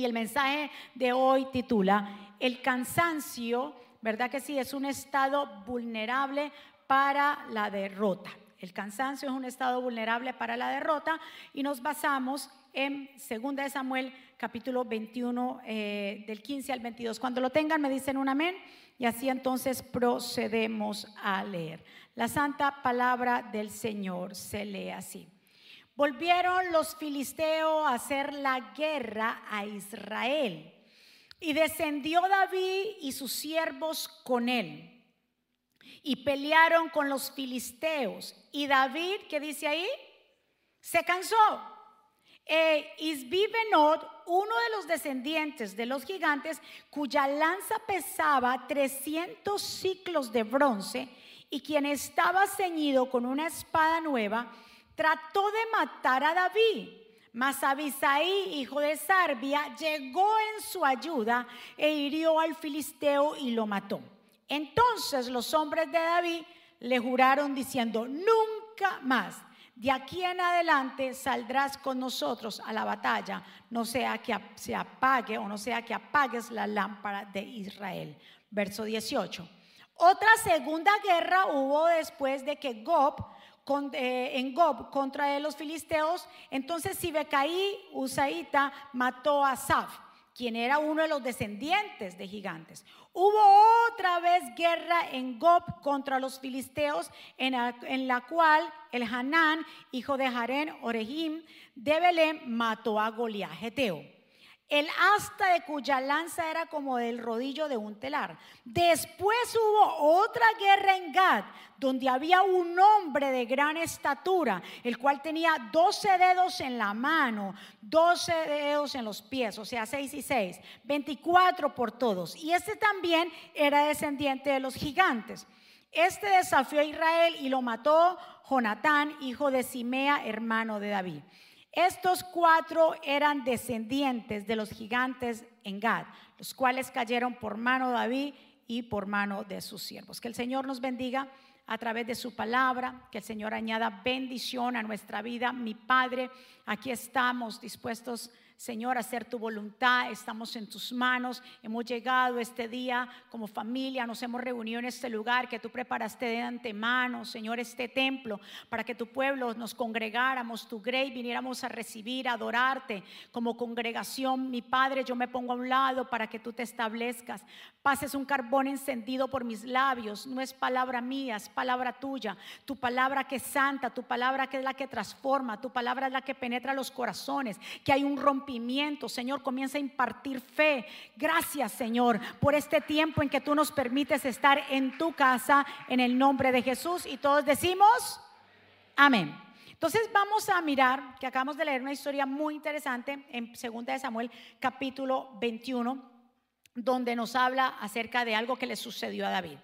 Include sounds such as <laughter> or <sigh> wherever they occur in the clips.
Y el mensaje de hoy titula, el cansancio, ¿verdad que sí? Es un estado vulnerable para la derrota. El cansancio es un estado vulnerable para la derrota y nos basamos en 2 de Samuel capítulo 21 eh, del 15 al 22. Cuando lo tengan me dicen un amén y así entonces procedemos a leer. La santa palabra del Señor se lee así. Volvieron los filisteos a hacer la guerra a Israel y descendió David y sus siervos con él y pelearon con los filisteos. Y David, ¿qué dice ahí? Se cansó. E Isbibenot, uno de los descendientes de los gigantes, cuya lanza pesaba 300 ciclos de bronce y quien estaba ceñido con una espada nueva, trató de matar a David. Mas Abisaí, hijo de Sarbia, llegó en su ayuda e hirió al filisteo y lo mató. Entonces los hombres de David le juraron diciendo, nunca más, de aquí en adelante saldrás con nosotros a la batalla, no sea que se apague o no sea que apagues la lámpara de Israel. Verso 18. Otra segunda guerra hubo después de que Gob, eh, en Gob contra los filisteos, entonces Sibecaí, Usaita, mató a Saf quien era uno de los descendientes de gigantes. Hubo otra vez guerra en Gob contra los filisteos, en la, cual el Hanán, hijo de Jarén, Orejim, de Belén, mató a Goliat, Geteo el asta de cuya lanza era como del rodillo de un telar. Después hubo otra guerra en Gad, donde había un hombre de gran estatura, el cual tenía 12 dedos en la mano, 12 dedos en los pies, o sea, 6 y 6, 24 por todos. Y este también era descendiente de los gigantes. Este desafió a Israel y lo mató Jonatán, hijo de Simea, hermano de David. Estos cuatro eran descendientes de los gigantes en Gad, los cuales cayeron por mano de David y por mano de sus siervos. Que el Señor nos bendiga a través de su palabra, que el Señor añada bendición a nuestra vida. Mi Padre, aquí estamos dispuestos Señor, hacer tu voluntad. Estamos en tus manos. Hemos llegado este día como familia, nos hemos reunido en este lugar que tú preparaste de antemano, Señor, este templo, para que tu pueblo nos congregáramos, tu grey, viniéramos a recibir, a adorarte como congregación. Mi Padre, yo me pongo a un lado para que tú te establezcas. Pases un carbón encendido por mis labios. No es palabra mía, es palabra tuya. Tu palabra que es santa, tu palabra que es la que transforma, tu palabra es la que penetra los corazones, que hay un rompimiento Señor, comienza a impartir fe. Gracias, Señor, por este tiempo en que tú nos permites estar en tu casa en el nombre de Jesús. Y todos decimos, amén. Entonces vamos a mirar que acabamos de leer una historia muy interesante en 2 de Samuel capítulo 21, donde nos habla acerca de algo que le sucedió a David.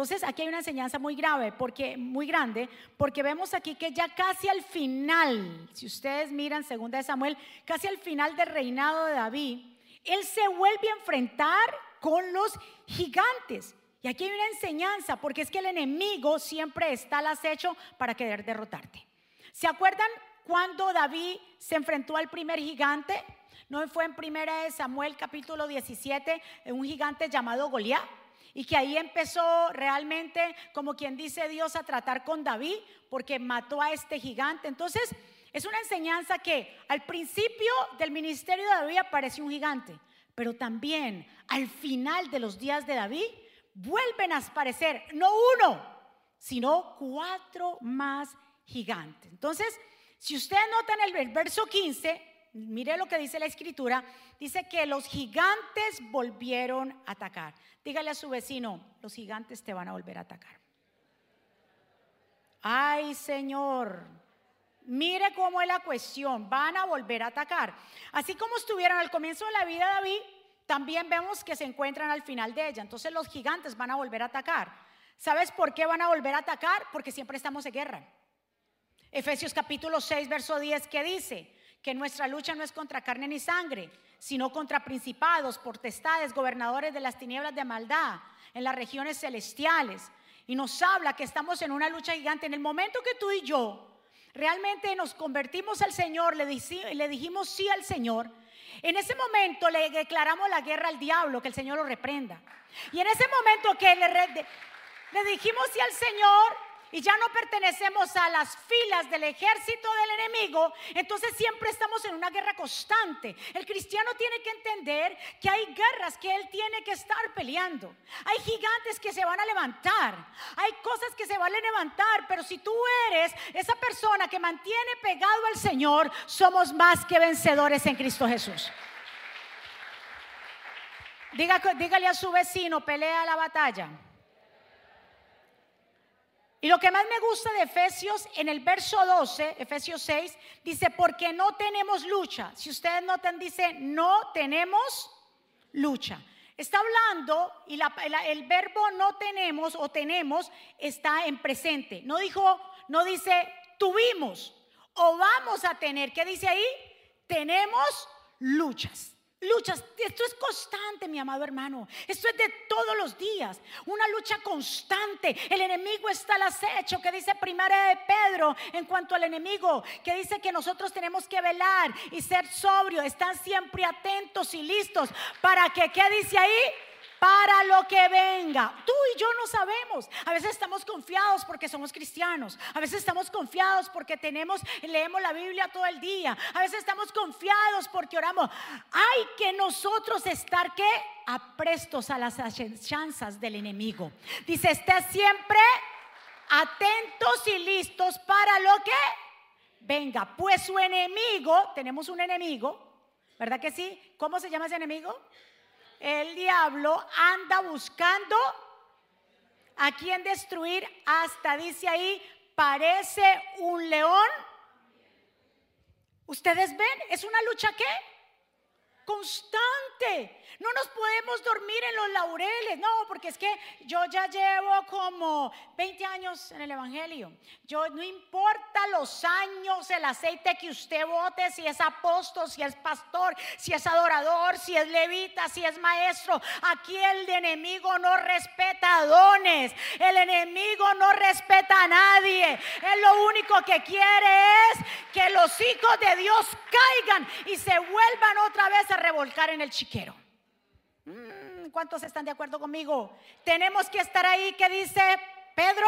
Entonces aquí hay una enseñanza muy grave, porque muy grande, porque vemos aquí que ya casi al final, si ustedes miran segunda de Samuel, casi al final del reinado de David, él se vuelve a enfrentar con los gigantes. Y aquí hay una enseñanza, porque es que el enemigo siempre está al acecho para querer derrotarte. ¿Se acuerdan cuando David se enfrentó al primer gigante? ¿No fue en primera de Samuel capítulo 17, un gigante llamado Goliat? Y que ahí empezó realmente, como quien dice Dios, a tratar con David, porque mató a este gigante. Entonces, es una enseñanza que al principio del ministerio de David apareció un gigante, pero también al final de los días de David vuelven a aparecer no uno, sino cuatro más gigantes. Entonces, si ustedes notan el verso 15, mire lo que dice la escritura, dice que los gigantes volvieron a atacar. Dígale a su vecino, los gigantes te van a volver a atacar. Ay, Señor, mire cómo es la cuestión, van a volver a atacar. Así como estuvieron al comienzo de la vida de David, también vemos que se encuentran al final de ella. Entonces los gigantes van a volver a atacar. ¿Sabes por qué van a volver a atacar? Porque siempre estamos en guerra. Efesios capítulo 6, verso 10, ¿qué dice? Que nuestra lucha no es contra carne ni sangre, sino contra principados, potestades, gobernadores de las tinieblas de maldad en las regiones celestiales. Y nos habla que estamos en una lucha gigante. En el momento que tú y yo realmente nos convertimos al Señor, le, dijimos sí al Señor, En ese momento le declaramos la guerra al diablo, que el Señor lo reprenda. Y en ese momento que le dijimos sí al Señor, y ya no pertenecemos a las filas del ejército del enemigo, entonces siempre estamos en una guerra constante. El cristiano tiene que entender que hay guerras que él tiene que estar peleando. Hay gigantes que se van a levantar, hay cosas que se van a levantar, pero si tú eres esa persona que mantiene pegado al Señor, somos más que vencedores en Cristo Jesús. dígale a su vecino, pelea la batalla. Y lo que más me gusta de Efesios, en el verso 12, Efesios 6, dice, porque no tenemos lucha. Si ustedes notan, dice, no tenemos lucha. Está hablando y el verbo no tenemos o tenemos está en presente. No dijo, no dice tuvimos o vamos a tener. ¿Qué dice ahí? Tenemos luchas luchas. Esto es constante, mi amado hermano. Esto es de todos los días. Una lucha constante. El enemigo está al acecho, que dice primera de Pedro en cuanto al enemigo, que dice que nosotros tenemos que velar y ser sobrios. Están siempre atentos y listos para que, ¿qué dice ahí? Para lo que venga. Tú y yo no sabemos. A veces estamos confiados porque somos cristianos. A veces estamos confiados porque tenemos, leemos la Biblia todo el día. A veces estamos confiados porque oramos. Hay que nosotros estar que aprestos a las chanzas del enemigo. Dice, esté siempre atentos y listos para lo que venga. Pues su enemigo, tenemos un enemigo, ¿verdad que sí? ¿Cómo se llama ese enemigo? El diablo anda buscando a quien destruir hasta, dice ahí, parece un león. ¿Ustedes ven? ¿Es una lucha qué? Constante. No nos podemos dormir en los laureles, no, porque es que yo ya llevo como 20 años en el Evangelio. Yo no importa los años, el aceite que usted vote, si es apóstol, si es pastor, si es adorador, si es levita, si es maestro. Aquí el enemigo no respeta dones, el enemigo no respeta a nadie. Él lo único que quiere es que los hijos de Dios caigan y se vuelvan otra vez a revolcar en el chiquero. Mm, ¿Cuántos están de acuerdo conmigo? Tenemos que estar ahí, que dice Pedro,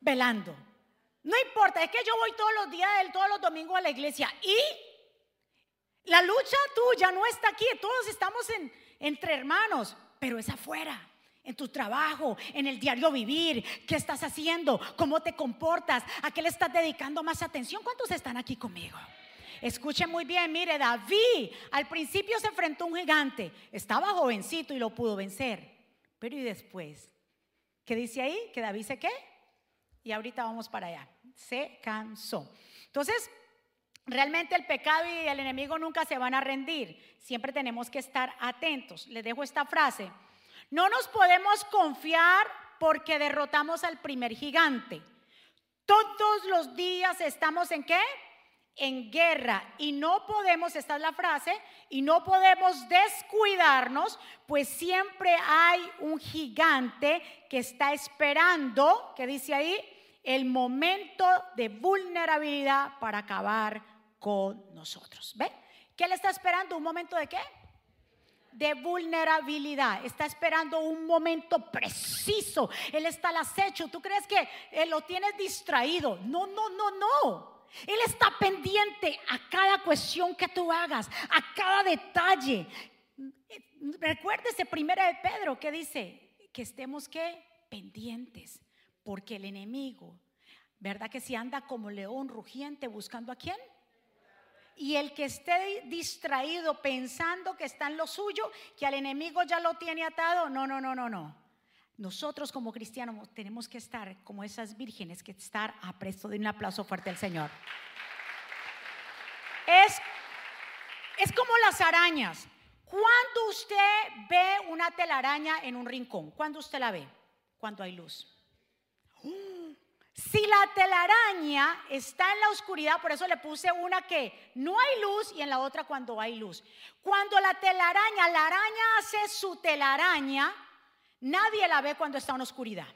velando. No importa, es que yo voy todos los días, todos los domingos a la iglesia y la lucha tuya no está aquí, todos estamos en, entre hermanos, pero es afuera en tu trabajo, en el diario vivir, qué estás haciendo, cómo te comportas, a qué le estás dedicando más atención. ¿Cuántos están aquí conmigo? Escuchen muy bien, mire, David al principio se enfrentó a un gigante, estaba jovencito y lo pudo vencer. Pero ¿y después? ¿Qué dice ahí? Que David se qué? Y ahorita vamos para allá. Se cansó. Entonces, realmente el pecado y el enemigo nunca se van a rendir. Siempre tenemos que estar atentos. Les dejo esta frase. No nos podemos confiar porque derrotamos al primer gigante. Todos los días estamos en qué? En guerra y no podemos, esta es la frase, y no podemos descuidarnos, pues siempre hay un gigante que está esperando, que dice ahí, el momento de vulnerabilidad para acabar con nosotros. ¿Ve? ¿Qué le está esperando? ¿Un momento de qué? de vulnerabilidad. Está esperando un momento preciso. Él está al acecho. ¿Tú crees que él lo tienes distraído? No, no, no, no. Él está pendiente a cada cuestión que tú hagas, a cada detalle. Recuérdese primera de Pedro que dice que estemos que pendientes, porque el enemigo, ¿verdad que si anda como león rugiente buscando a quién? Y el que esté distraído pensando que está en lo suyo, que al enemigo ya lo tiene atado, no, no, no, no, no. Nosotros como cristianos tenemos que estar como esas vírgenes, que estar a presto de un aplauso fuerte al Señor. Es, es como las arañas. Cuando usted ve una telaraña en un rincón, ¿cuándo usted la ve? Cuando hay luz. Si la telaraña está en la oscuridad, por eso le puse una que no hay luz y en la otra cuando hay luz. Cuando la telaraña, la araña hace su telaraña, Nadie la ve cuando está en oscuridad.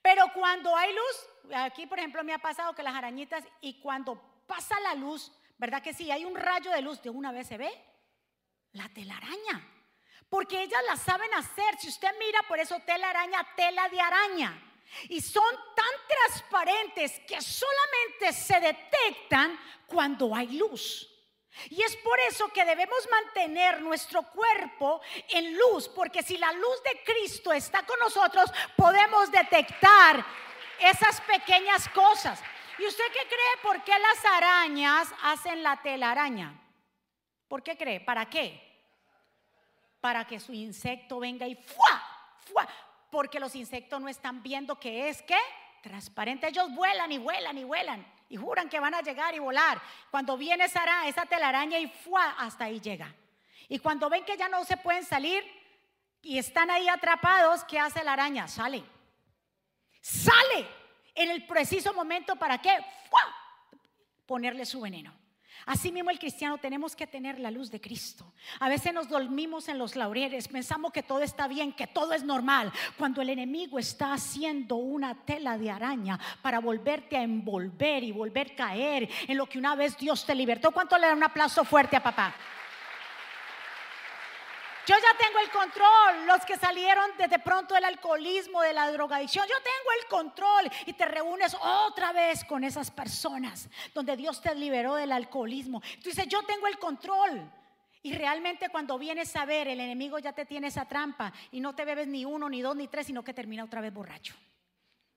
Pero cuando hay luz, aquí por ejemplo me ha pasado que las arañitas y cuando pasa la luz, ¿verdad que sí? Hay un rayo de luz, de una vez se ve la telaraña. Porque ellas la saben hacer. Si usted mira, por eso telaraña, tela de araña. Y son tan transparentes que solamente se detectan cuando hay luz. Y es por eso que debemos mantener nuestro cuerpo en luz, porque si la luz de Cristo está con nosotros, podemos detectar esas pequeñas cosas. ¿Y usted qué cree por qué las arañas hacen la telaraña? ¿Por qué cree? ¿Para qué? Para que su insecto venga y ¡fua! ¡fua! Porque los insectos no están viendo que es que transparente. Ellos vuelan y vuelan y vuelan y juran que van a llegar y volar. Cuando viene esa, esa telaraña y ¡fua! hasta ahí llega. Y cuando ven que ya no se pueden salir y están ahí atrapados, ¿qué hace la araña? Sale. Sale en el preciso momento para qué? Ponerle su veneno. Así mismo el cristiano tenemos que tener la luz de Cristo. A veces nos dormimos en los laureles, pensamos que todo está bien, que todo es normal, cuando el enemigo está haciendo una tela de araña para volverte a envolver y volver a caer en lo que una vez Dios te libertó. ¿Cuánto le da un aplauso fuerte a papá? Yo ya tengo el control. Los que salieron desde pronto del alcoholismo, de la drogadicción, yo tengo el control. Y te reúnes otra vez con esas personas donde Dios te liberó del alcoholismo. Tú dices, yo tengo el control. Y realmente cuando vienes a ver, el enemigo ya te tiene esa trampa y no te bebes ni uno, ni dos, ni tres, sino que termina otra vez borracho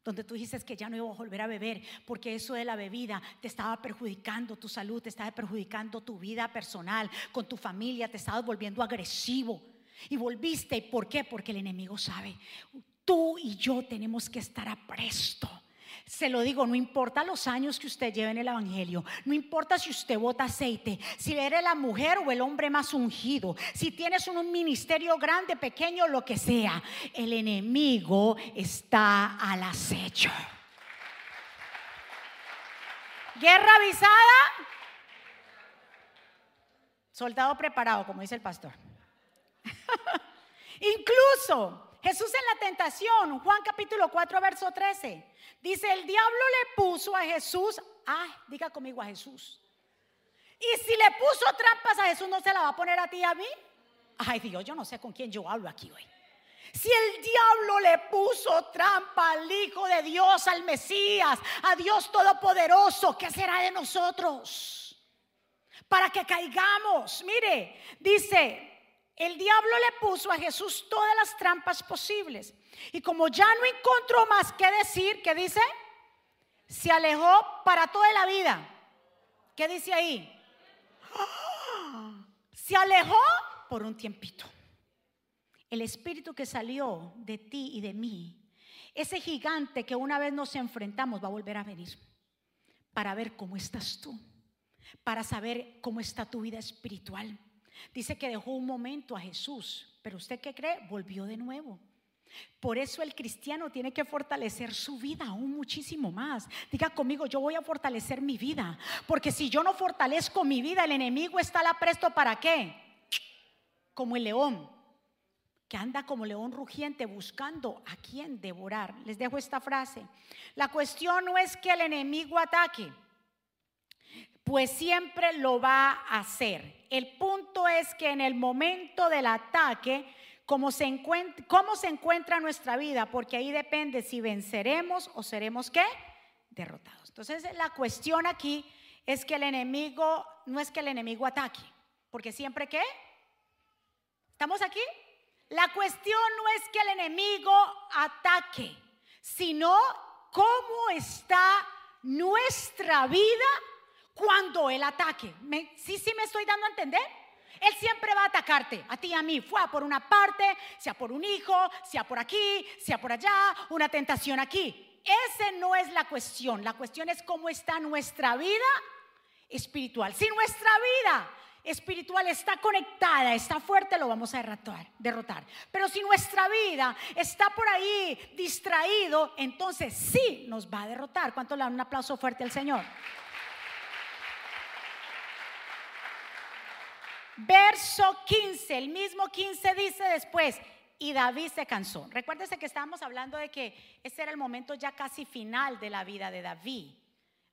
donde tú dices que ya no iba a volver a beber, porque eso de la bebida te estaba perjudicando tu salud, te estaba perjudicando tu vida personal, con tu familia, te estabas volviendo agresivo. Y volviste, ¿y por qué? Porque el enemigo sabe, tú y yo tenemos que estar a presto se lo digo, no importa los años que usted lleve en el Evangelio, no importa si usted bota aceite, si eres la mujer o el hombre más ungido, si tienes un ministerio grande, pequeño, lo que sea, el enemigo está al acecho. Guerra avisada, soldado preparado, como dice el pastor. <laughs> Incluso Jesús en la tentación, Juan capítulo 4, verso 13, dice, el diablo le puso a Jesús, ay, diga conmigo a Jesús. Y si le puso trampas a Jesús, ¿no se la va a poner a ti y a mí? Ay Dios, yo no sé con quién yo hablo aquí hoy. Si el diablo le puso trampa al Hijo de Dios, al Mesías, a Dios Todopoderoso, ¿qué será de nosotros? Para que caigamos. Mire, dice el diablo le puso a Jesús todas las trampas posibles. Y como ya no encontró más que decir, ¿qué dice? Se alejó para toda la vida. ¿Qué dice ahí? Se alejó por un tiempito. El espíritu que salió de ti y de mí, ese gigante que una vez nos enfrentamos va a volver a venir para ver cómo estás tú, para saber cómo está tu vida espiritual Dice que dejó un momento a Jesús, pero usted qué cree? Volvió de nuevo. Por eso el cristiano tiene que fortalecer su vida aún muchísimo más. Diga conmigo, yo voy a fortalecer mi vida. Porque si yo no fortalezco mi vida, el enemigo está la presto para qué? Como el león, que anda como león rugiente buscando a quien devorar. Les dejo esta frase. La cuestión no es que el enemigo ataque pues siempre lo va a hacer. El punto es que en el momento del ataque, ¿cómo se, encuentra, ¿cómo se encuentra nuestra vida? Porque ahí depende si venceremos o seremos qué? Derrotados. Entonces la cuestión aquí es que el enemigo, no es que el enemigo ataque, porque siempre qué? ¿Estamos aquí? La cuestión no es que el enemigo ataque, sino cómo está nuestra vida cuando Él ataque. ¿Sí, sí me estoy dando a entender? Él siempre va a atacarte, a ti y a mí, fue por una parte, sea por un hijo, sea por aquí, sea por allá, una tentación aquí. Ese no es la cuestión, la cuestión es cómo está nuestra vida espiritual. Si nuestra vida espiritual está conectada, está fuerte, lo vamos a derrotar, derrotar. Pero si nuestra vida está por ahí distraído, entonces sí nos va a derrotar. ¿Cuánto le dan un aplauso fuerte al Señor? Verso 15, el mismo 15 dice después, y David se cansó. Recuérdese que estábamos hablando de que ese era el momento ya casi final de la vida de David.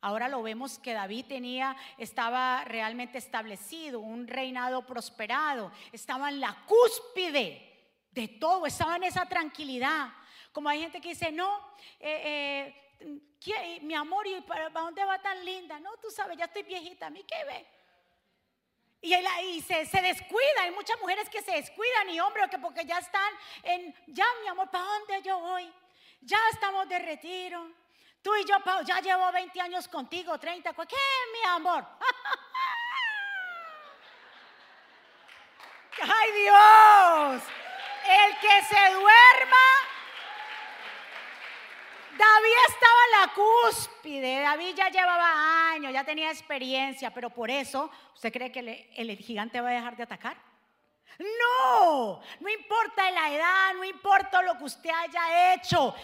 Ahora lo vemos que David tenía, estaba realmente establecido, un reinado prosperado, estaba en la cúspide de todo, estaba en esa tranquilidad. Como hay gente que dice, no, eh, eh, mi amor, ¿y para, dónde va tan linda? No, tú sabes, ya estoy viejita, ¿a mí qué ve? Y, y se, se, descuida, hay muchas mujeres que se descuidan y hombres que porque ya están en, ya mi amor, ¿para dónde yo voy? Ya estamos de retiro. Tú y yo, ya llevo 20 años contigo, 30. ¿Qué, mi amor? <laughs> ¡Ay, Dios! El que se duerma. David estaba en la cúspide. David ya llevaba años, ya tenía experiencia, pero por eso, ¿usted cree que el gigante va a dejar de atacar? No, no importa la edad, no importa lo que usted haya hecho.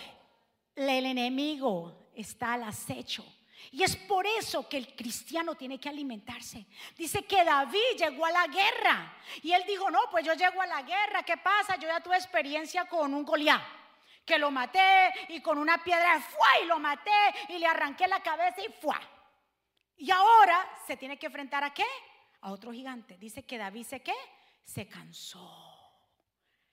El enemigo está al acecho. Y es por eso que el cristiano tiene que alimentarse. Dice que David llegó a la guerra. Y él dijo, no, pues yo llego a la guerra. ¿Qué pasa? Yo ya tuve experiencia con un Goliat. Que lo maté y con una piedra fue y lo maté y le arranqué la cabeza y fue. Y ahora se tiene que enfrentar a qué? A otro gigante. Dice que David se qué? Se cansó.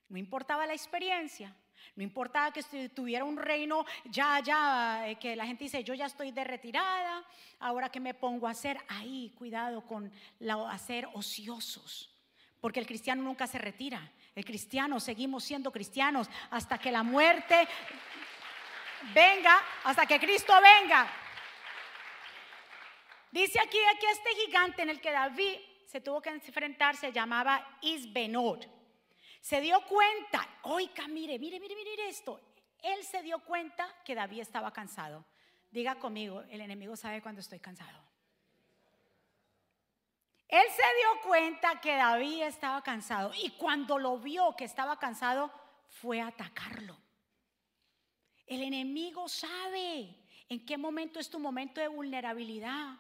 No importaba la experiencia. No importaba que tuviera un reino ya, ya, eh, que la gente dice, yo ya estoy de retirada, ahora que me pongo a hacer, ahí, cuidado con la, hacer ociosos, porque el cristiano nunca se retira. El cristiano, seguimos siendo cristianos hasta que la muerte venga, hasta que Cristo venga. Dice aquí que este gigante en el que David se tuvo que enfrentar se llamaba Isbenor se dio cuenta, oiga, mire, mire, mire, mire esto. Él se dio cuenta que David estaba cansado. Diga conmigo, el enemigo sabe cuando estoy cansado. Él se dio cuenta que David estaba cansado y cuando lo vio que estaba cansado, fue a atacarlo. El enemigo sabe en qué momento es tu momento de vulnerabilidad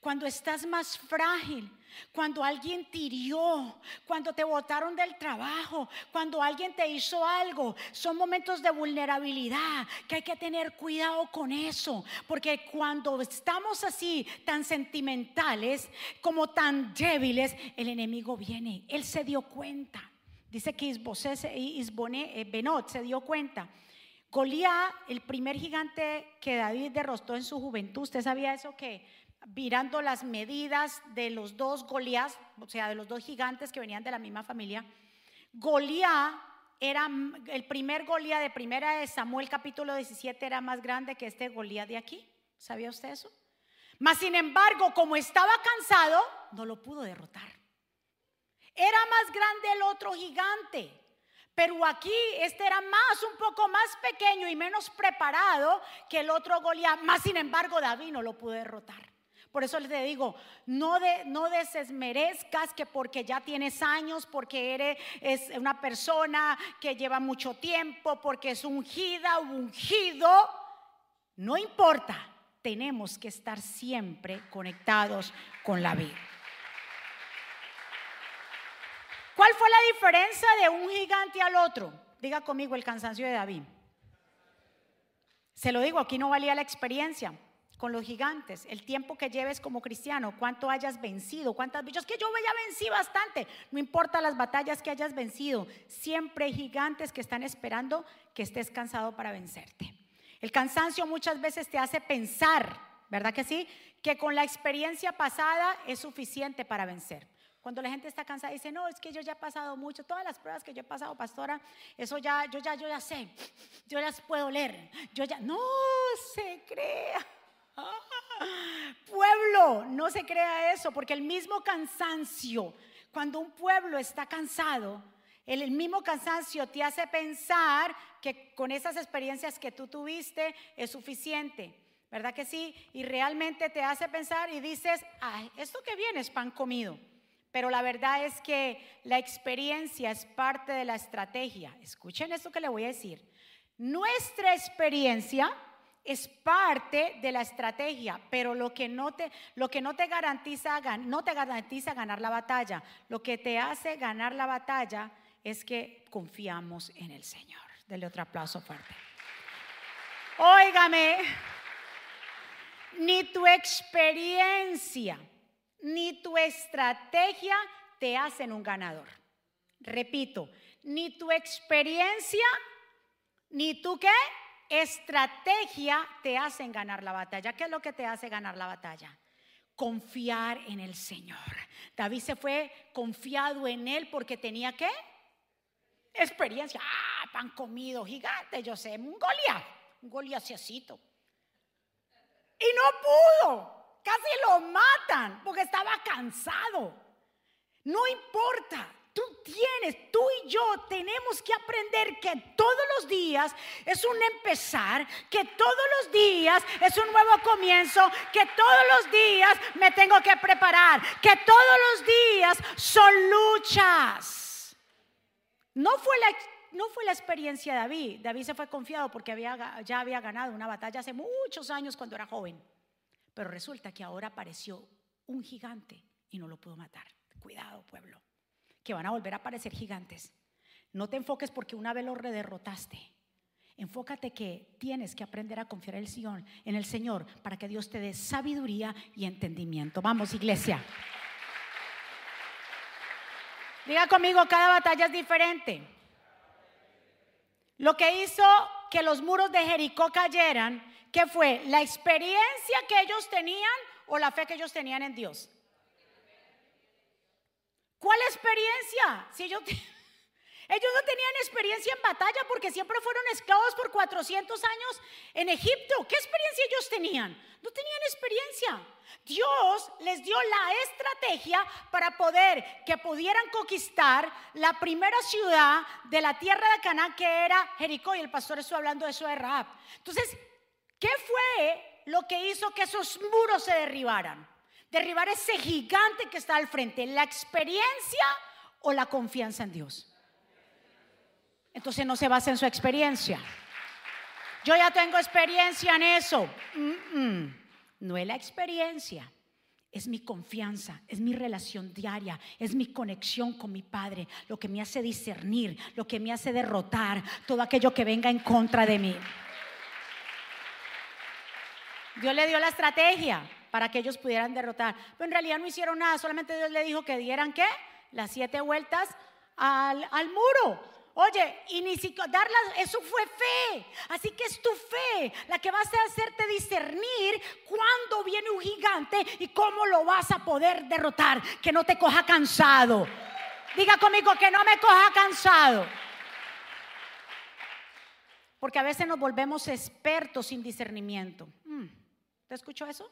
cuando estás más frágil, cuando alguien te hirió, cuando te botaron del trabajo, cuando alguien te hizo algo, son momentos de vulnerabilidad que hay que tener cuidado con eso, porque cuando estamos así tan sentimentales como tan débiles, el enemigo viene, él se dio cuenta. Dice que Isboné, eh, Benot se dio cuenta. Goliat, el primer gigante que David derrotó en su juventud, ¿usted sabía eso que mirando las medidas de los dos Goliat, o sea, de los dos gigantes que venían de la misma familia, Goliat era el primer Goliat de primera de Samuel capítulo 17 era más grande que este Goliat de aquí. ¿Sabía usted eso? Mas sin embargo, como estaba cansado, no lo pudo derrotar. Era más grande el otro gigante. Pero aquí este era más, un poco más pequeño y menos preparado que el otro Goliat. Más sin embargo, David no lo pudo derrotar. Por eso les digo, no, de, no desesmerezcas que porque ya tienes años, porque eres es una persona que lleva mucho tiempo, porque es ungida o ungido, no importa, tenemos que estar siempre conectados con la vida. ¿Cuál fue la diferencia de un gigante al otro? Diga conmigo el cansancio de David. Se lo digo, aquí no valía la experiencia con los gigantes, el tiempo que lleves como cristiano, cuánto hayas vencido, cuántas bichos que yo ya vencí bastante, no importa las batallas que hayas vencido, siempre hay gigantes que están esperando que estés cansado para vencerte. El cansancio muchas veces te hace pensar, ¿verdad que sí? Que con la experiencia pasada es suficiente para vencer. Cuando la gente está cansada dice, no, es que yo ya he pasado mucho, todas las pruebas que yo he pasado, pastora, eso ya, yo ya, yo ya sé, yo las puedo leer, yo ya, no se crea. <laughs> Pueblo, no se crea eso, porque el mismo cansancio, cuando un pueblo está cansado, el, mismo cansancio te hace pensar que con esas experiencias que tú tuviste es suficiente. ¿Verdad que sí? Y realmente te hace pensar y dices, ay, esto que viene es pan comido. Pero la verdad es que la experiencia es parte de la estrategia. Escuchen esto que le voy a decir. Nuestra experiencia es parte de la estrategia, pero lo que no te, lo que no te garantiza, no te garantiza ganar la batalla. Lo que te hace ganar la batalla es que confiamos en el Señor. Dele otro aplauso fuerte. Óigame, ni tu experiencia, ni tu estrategia te hacen un ganador. Repito, ni tu experiencia, ni tu qué, estrategia te hacen ganar la batalla. ¿Qué es lo que te hace ganar la batalla? Confiar en el Señor. David se fue confiado en él porque tenía qué? Experiencia. Ah, pan comido gigante, yo sé, un Goliat, un Goliaciacito. Y no pudo. Casi lo matan porque estaba cansado. No importa. Tú tienes, tú y yo tenemos que aprender que todos los días es un empezar, que todos los días es un nuevo comienzo, que todos los días me tengo que preparar, que todos los días son luchas. No fue la, no fue la experiencia de David. David se fue confiado porque ya había ganado una batalla hace muchos años cuando era joven. Pero resulta que ahora apareció un gigante y no lo pudo matar. Cuidado, pueblo que van a volver a aparecer gigantes. No te enfoques porque una vez lo rederrotaste. Enfócate que tienes que aprender a confiar en el, Señor, en el Señor para que Dios te dé sabiduría y entendimiento. Vamos, iglesia. Diga conmigo, cada batalla es diferente. Lo que hizo que los muros de Jericó cayeran, ¿qué fue? ¿La experiencia que ellos tenían o la fe que ellos tenían en Dios? ¿Cuál experiencia? Si ellos, <laughs> ellos no tenían experiencia en batalla porque siempre fueron esclavos por 400 años en Egipto. ¿Qué experiencia ellos tenían? No tenían experiencia. Dios les dio la estrategia para poder que pudieran conquistar la primera ciudad de la tierra de Canaán que era Jericó y el pastor estuvo hablando de eso de Raab. Entonces, ¿qué fue lo que hizo que esos muros se derribaran? Derribar ese gigante que está al frente, la experiencia o la confianza en Dios. Entonces no se basa en su experiencia. Yo ya tengo experiencia en eso. No es la experiencia, es mi confianza, es mi relación diaria, es mi conexión con mi Padre, lo que me hace discernir, lo que me hace derrotar todo aquello que venga en contra de mí. Dios le dio la estrategia para que ellos pudieran derrotar. Pero en realidad no hicieron nada, solamente Dios le dijo que dieran qué? Las siete vueltas al, muro. Oye, y ni siquiera darlas, eso fue fe. Así que es tu fe la que va a hacerte discernir cuándo viene un gigante y cómo lo vas a poder derrotar. Que no te coja cansado. Diga conmigo que no me coja cansado. Porque a veces nos volvemos expertos sin discernimiento. Mm, ¿Te escuchó eso?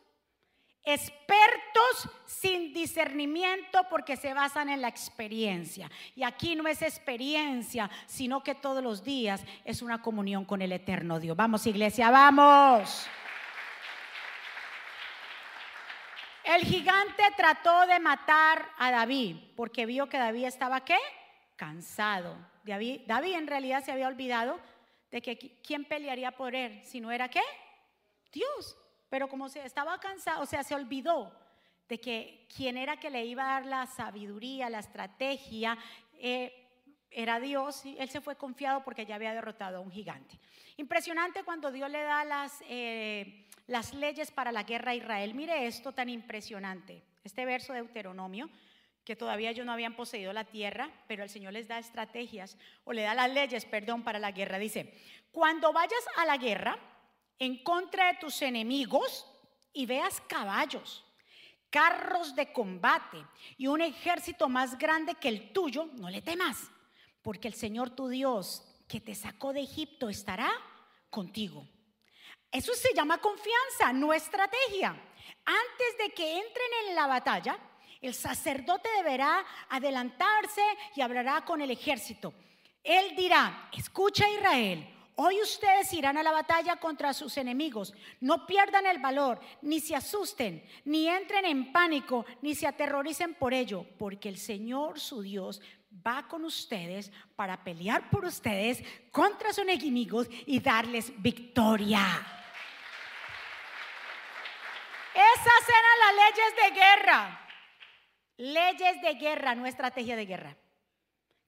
Expertos sin discernimiento porque se basan en la experiencia. Y aquí no es experiencia, sino que todos los días es una comunión con el eterno Dios. Vamos iglesia, vamos. El gigante trató de matar a David porque vio que David estaba qué? Cansado. David, David en realidad se había olvidado de que quién pelearía por él si no era qué? Dios. Pero como se estaba cansado, o sea, se olvidó de que quien era que le iba a dar la sabiduría, la estrategia, eh, era Dios, y él se fue confiado porque ya había derrotado a un gigante. Impresionante cuando Dios le da las, eh, las leyes para la guerra a Israel. Mire esto tan impresionante. Este verso de Deuteronomio, que todavía ellos no habían poseído la tierra, pero el Señor les da estrategias, o le da las leyes, perdón, para la guerra. Dice, cuando vayas a la guerra, en contra de tus enemigos y veas caballos, carros de combate y un ejército más grande que el tuyo, no le temas, porque el Señor tu Dios que te sacó de Egipto estará contigo. Eso se llama confianza, no estrategia. Antes de que entren en la batalla, el sacerdote deberá adelantarse y hablará con el ejército. Él dirá, escucha Israel, Hoy ustedes irán a la batalla contra sus enemigos. No pierdan el valor, ni se asusten, ni entren en pánico, ni se aterroricen por ello, porque el Señor su Dios va con ustedes para pelear por ustedes contra sus enemigos y darles victoria. Esas eran las leyes de guerra. Leyes de guerra, no estrategia de guerra.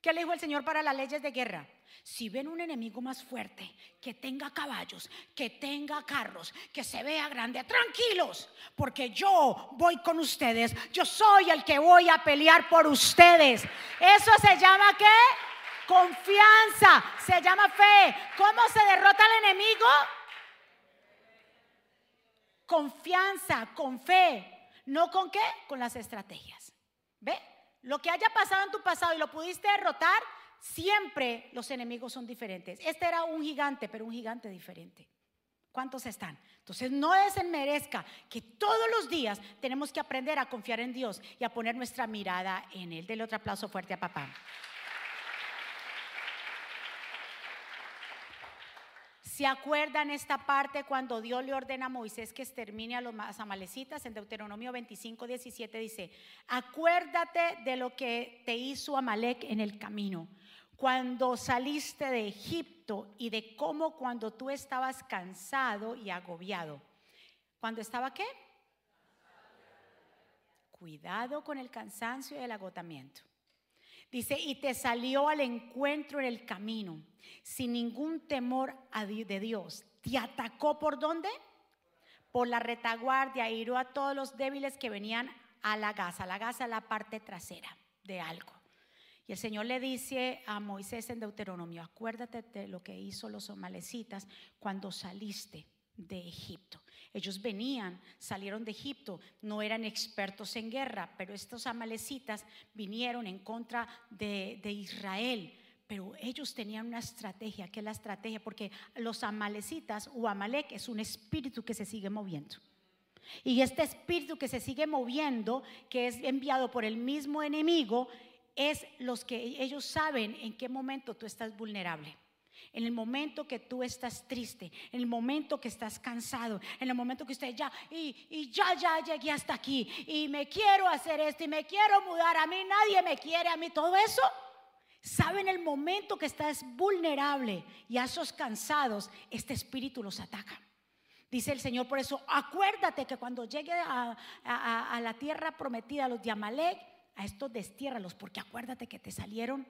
¿Qué le dijo el Señor para las leyes de guerra? Si ven un enemigo más fuerte, que tenga caballos, que tenga carros, que se vea grande, tranquilos, porque yo voy con ustedes. Yo soy el que voy a pelear por ustedes. Eso se llama qué? Confianza, se llama fe. ¿Cómo se derrota al enemigo? Confianza, con fe. ¿No con qué? Con las estrategias. ¿Ve? Lo que haya pasado en tu pasado y lo pudiste derrotar, siempre los enemigos son diferentes. Este era un gigante, pero un gigante diferente. ¿Cuántos están? Entonces no merezca que todos los días tenemos que aprender a confiar en Dios y a poner nuestra mirada en Él. Dele otro aplauso fuerte a papá. ¿Se acuerdan esta parte cuando Dios le ordena a Moisés que extermine a los amalecitas? En Deuteronomio 25, 17 dice, acuérdate de lo que te hizo Amalek en el camino, cuando saliste de Egipto y de cómo cuando tú estabas cansado y agobiado. ¿Cuando estaba qué? Cuidado con el cansancio y el agotamiento. Dice, y te salió al encuentro en el camino, sin ningún temor de Dios. ¿Te atacó por dónde? Por la retaguardia, hirió a todos los débiles que venían a la gasa. La gasa es la parte trasera de algo. Y el Señor le dice a Moisés en Deuteronomio, acuérdate de lo que hizo los somalecitas cuando saliste de Egipto. Ellos venían, salieron de Egipto, no eran expertos en guerra, pero estos amalecitas vinieron en contra de, Israel. Pero ellos tenían una estrategia, que es la estrategia, porque los amalecitas o Amalek es un espíritu que se sigue moviendo. Y este espíritu que se sigue moviendo, que es enviado por el mismo enemigo, es los que ellos saben en qué momento tú estás vulnerable. En el momento que tú estás triste, en el momento que estás cansado, en el momento que usted ya, y, ya, ya llegué hasta aquí, y me quiero hacer esto, y me quiero mudar, a mí nadie me quiere, a mí todo eso, saben el momento que estás vulnerable y a esos cansados, este espíritu los ataca. Dice el Señor, por eso acuérdate que cuando llegue a, a la tierra prometida, los de Amalek, a estos destiérralos, porque acuérdate que te salieron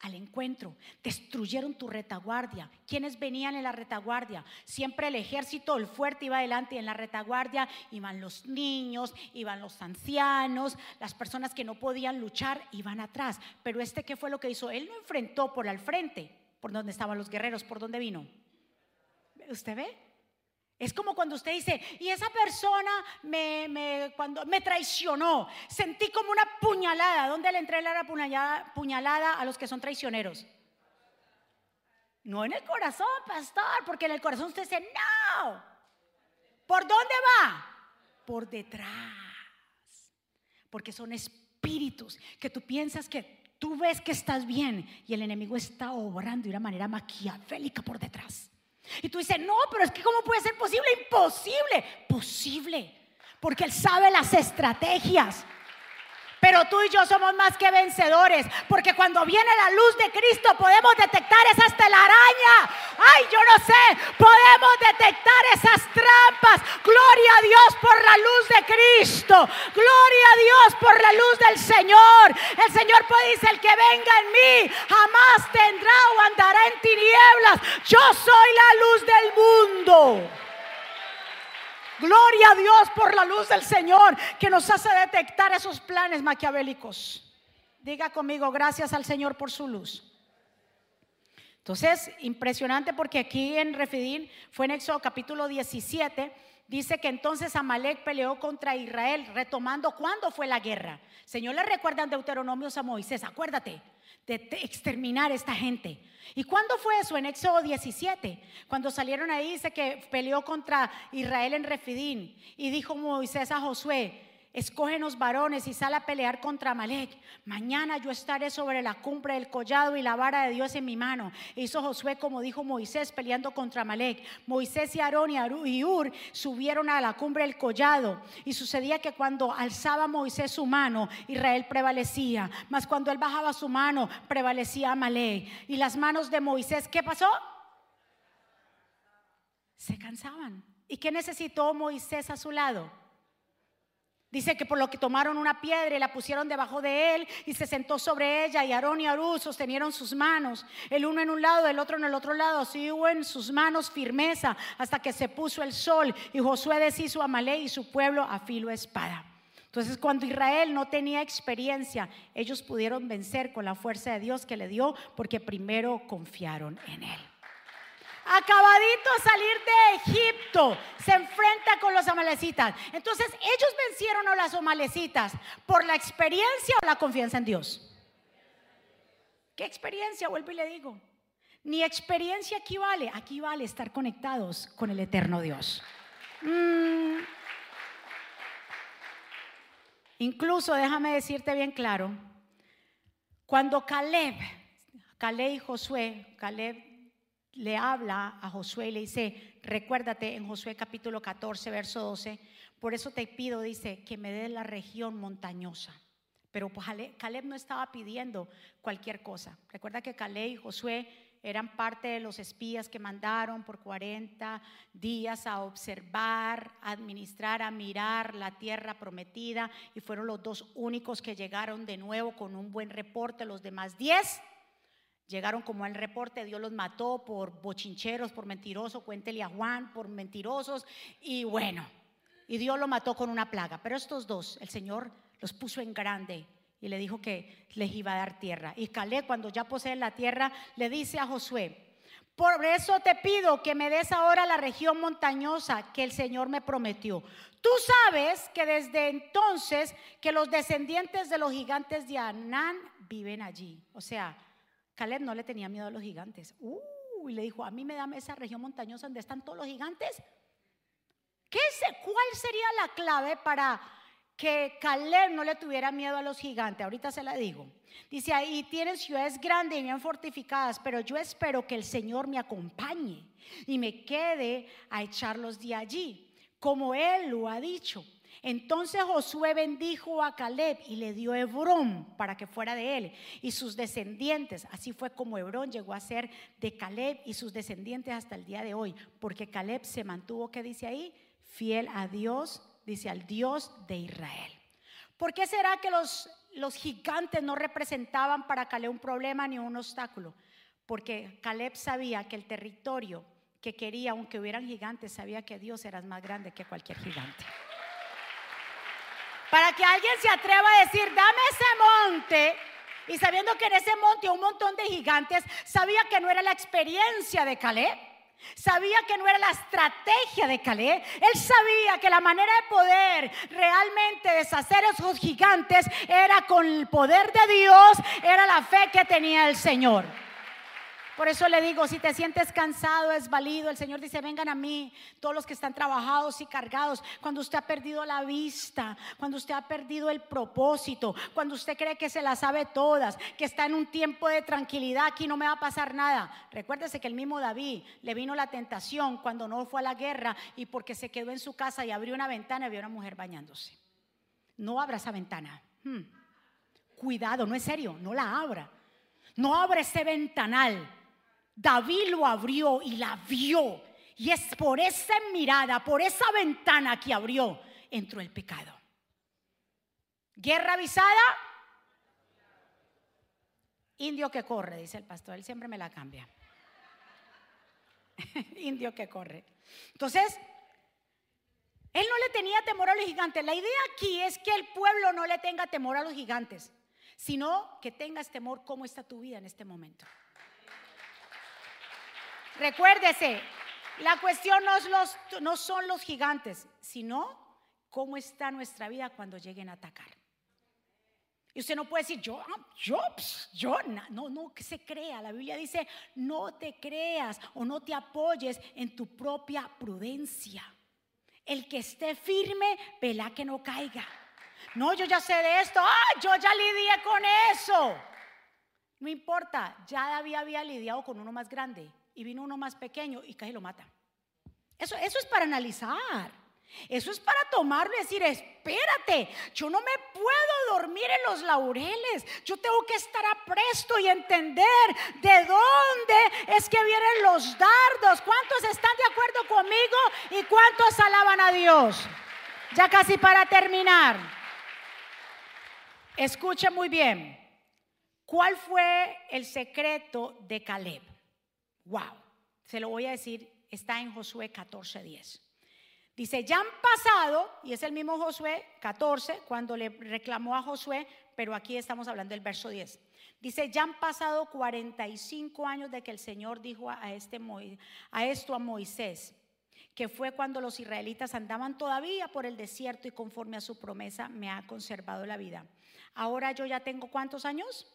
al encuentro, destruyeron tu retaguardia. ¿Quiénes venían en la retaguardia? Siempre el ejército, el fuerte iba adelante y en la retaguardia iban los niños, iban los ancianos, las personas que no podían luchar iban atrás. Pero este, ¿qué fue lo que hizo? Él no enfrentó por al frente, por donde estaban los guerreros, por donde vino. ¿Usted ve? Es como cuando usted dice, y esa persona me, cuando me traicionó, sentí como una puñalada. ¿Dónde le entré la puñalada, puñalada a los que son traicioneros? No en el corazón, pastor, porque en el corazón usted dice, no. ¿Por dónde va? Por detrás. Porque son espíritus que tú piensas que tú ves que estás bien y el enemigo está obrando de una manera maquiavélica por detrás. Y tú dices, no, pero es que ¿cómo puede ser posible? Imposible. Posible. Porque Él sabe las estrategias. Pero tú y yo somos más que vencedores, porque cuando viene la luz de Cristo podemos detectar esas telarañas. Ay, yo no sé, podemos detectar esas trampas. Gloria a Dios por la luz de Cristo. Gloria a Dios por la luz del Señor. El Señor puede decir, el que venga en mí jamás tendrá o andará en tinieblas. Yo soy la luz del mundo. Gloria a Dios por la luz del Señor que nos hace detectar esos planes maquiavélicos. Diga conmigo, gracias al Señor por su luz. Entonces, impresionante porque aquí en Refidín fue en Éxodo capítulo 17, dice que entonces Amalek peleó contra Israel, retomando cuándo fue la guerra. Señor le recuerda en Deuteronomio a Moisés, acuérdate de exterminar esta gente. ¿Y cuándo fue eso? En Éxodo 17. Cuando salieron ahí dice que peleó contra Israel en Refidín. Y dijo Moisés a Josué, escógenos varones y sal a pelear contra Malek. Mañana yo estaré sobre la cumbre del collado y la vara de Dios en mi mano. Hizo Josué como dijo Moisés peleando contra Malek. Moisés y Aarón y Ur subieron a la cumbre del collado. Y sucedía que cuando alzaba Moisés su mano, Israel prevalecía. Mas cuando él bajaba su mano, prevalecía Malek. Y las manos de Moisés, ¿qué pasó? Se cansaban. ¿Y qué necesitó Moisés a su lado? Dice que por lo que tomaron una piedra y la pusieron debajo de él y se sentó sobre ella y Aarón y Arú sostenieron sus manos, el uno en un lado, el otro en el otro lado, así hubo en sus manos firmeza hasta que se puso el sol y Josué deshizo a Malé y su pueblo a filo espada. Entonces cuando Israel no tenía experiencia, ellos pudieron vencer con la fuerza de Dios que le dio porque primero confiaron en él acabadito a salir de Egipto, se enfrenta con los amalecitas. Entonces, ellos vencieron a las amalecitas por la experiencia o la confianza en Dios. ¿Qué experiencia? Vuelvo y le digo. Ni experiencia aquí vale, aquí vale estar conectados con el eterno Dios. Mm. Incluso, déjame decirte bien claro, cuando Caleb, Caleb y Josué, Caleb le habla a Josué y le dice, recuérdate en Josué capítulo 14, verso 12, por eso te pido, dice, que me des la región montañosa. Pero pues Caleb no estaba pidiendo cualquier cosa. Recuerda que Caleb y Josué eran parte de los espías que mandaron por 40 días a observar, a administrar, a mirar la tierra prometida y fueron los dos únicos que llegaron de nuevo con un buen reporte, los demás 10 Llegaron como el reporte, Dios los mató por bochincheros, por mentirosos, cuéntele a Juan, por mentirosos, y bueno, y Dios lo mató con una plaga. Pero estos dos, el Señor los puso en grande y le dijo que les iba a dar tierra. Y Caleb, cuando ya posee la tierra, le dice a Josué, por eso te pido que me des ahora la región montañosa que el Señor me prometió. Tú sabes que desde entonces que los descendientes de los gigantes de Anán viven allí. O sea, Caleb no le tenía miedo a los gigantes. Uh, y le dijo, a mí me da esa región montañosa donde están todos los gigantes. ¿Qué ¿Cuál sería la clave para que Caleb no le tuviera miedo a los gigantes? Ahorita se la digo. Dice, ahí tienen ciudades grandes y bien fortificadas, pero yo espero que el Señor me acompañe y me quede a echarlos de allí, como Él lo ha dicho. Entonces Josué bendijo a Caleb y le dio Hebrón para que fuera de él y sus descendientes. Así fue como Hebrón llegó a ser de Caleb y sus descendientes hasta el día de hoy, porque Caleb se mantuvo, ¿qué dice ahí? Fiel a Dios, dice al Dios de Israel. ¿Por qué será que los, los gigantes no representaban para Caleb un problema ni un obstáculo? Porque Caleb sabía que el territorio que quería, aunque hubieran gigantes, sabía que Dios era más grande que cualquier gigante. Para que alguien se atreva a decir, dame ese monte. Y sabiendo que en ese monte un montón de gigantes, sabía que no era la experiencia de Caleb. Sabía que no era la estrategia de Caleb. Él sabía que la manera de poder realmente deshacer esos gigantes era con el poder de Dios, era la fe que tenía el Señor. Por eso le digo, si te sientes cansado, es válido. El Señor dice, vengan a mí, todos los que están trabajados y cargados. Cuando usted ha perdido la vista, cuando usted ha perdido el propósito, cuando usted cree que se las sabe todas, que está en un tiempo de tranquilidad, aquí no me va a pasar nada. Recuérdese que el mismo David le vino la tentación cuando no fue a la guerra y porque se quedó en su casa y abrió una ventana y vio a una mujer bañándose. No abra esa ventana. Hmm. Cuidado, no es serio, no la abra. No abra ese ventanal David lo abrió y la vio. Y es por esa mirada, por esa ventana que abrió, entró el pecado. Guerra avisada. Indio que corre, dice el pastor. Él siempre me la cambia. <laughs> Indio que corre. Entonces, él no le tenía temor a los gigantes. La idea aquí es que el pueblo no le tenga temor a los gigantes, sino que tengas temor cómo está tu vida en este momento. Recuérdese, la cuestión no, son los gigantes, sino cómo está nuestra vida cuando lleguen a atacar. Y usted no puede decir, yo, ah, yo, yo, no, no que se crea. La Biblia dice, no te creas o no te apoyes en tu propia prudencia. El que esté firme, vela que no caiga. No, yo ya sé de esto, yo ya lidié con eso. No importa, ya David había lidiado con uno más grande y vino uno más pequeño y casi lo mata. Eso, eso es para analizar. Eso es para tomarlo y decir, espérate, yo no me puedo dormir en los laureles. Yo tengo que estar apresto y entender de dónde es que vienen los dardos. ¿Cuántos están de acuerdo conmigo y cuántos alaban a Dios? Ya casi para terminar. Escuche muy bien. ¿Cuál fue el secreto de Caleb? Wow. Se lo voy a decir, está en Josué 14:10. Dice, ya han pasado, y es el mismo Josué 14, cuando le reclamó a Josué, pero aquí estamos hablando del verso 10. Dice, ya han pasado 45 años de que el Señor dijo a, este, a esto a Moisés, que fue cuando los israelitas andaban todavía por el desierto y conforme a su promesa me ha conservado la vida. Ahora yo ya tengo cuántos años?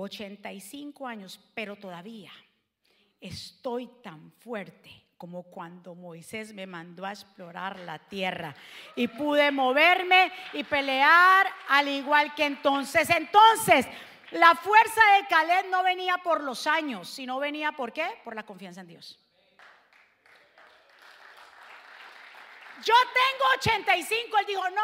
85 años, pero todavía estoy tan fuerte como cuando Moisés me mandó a explorar la tierra y pude moverme y pelear al igual que entonces. Entonces, la fuerza de Caleb no venía por los años, sino venía por qué? Por la confianza en Dios. Yo tengo 85. Él dijo, no,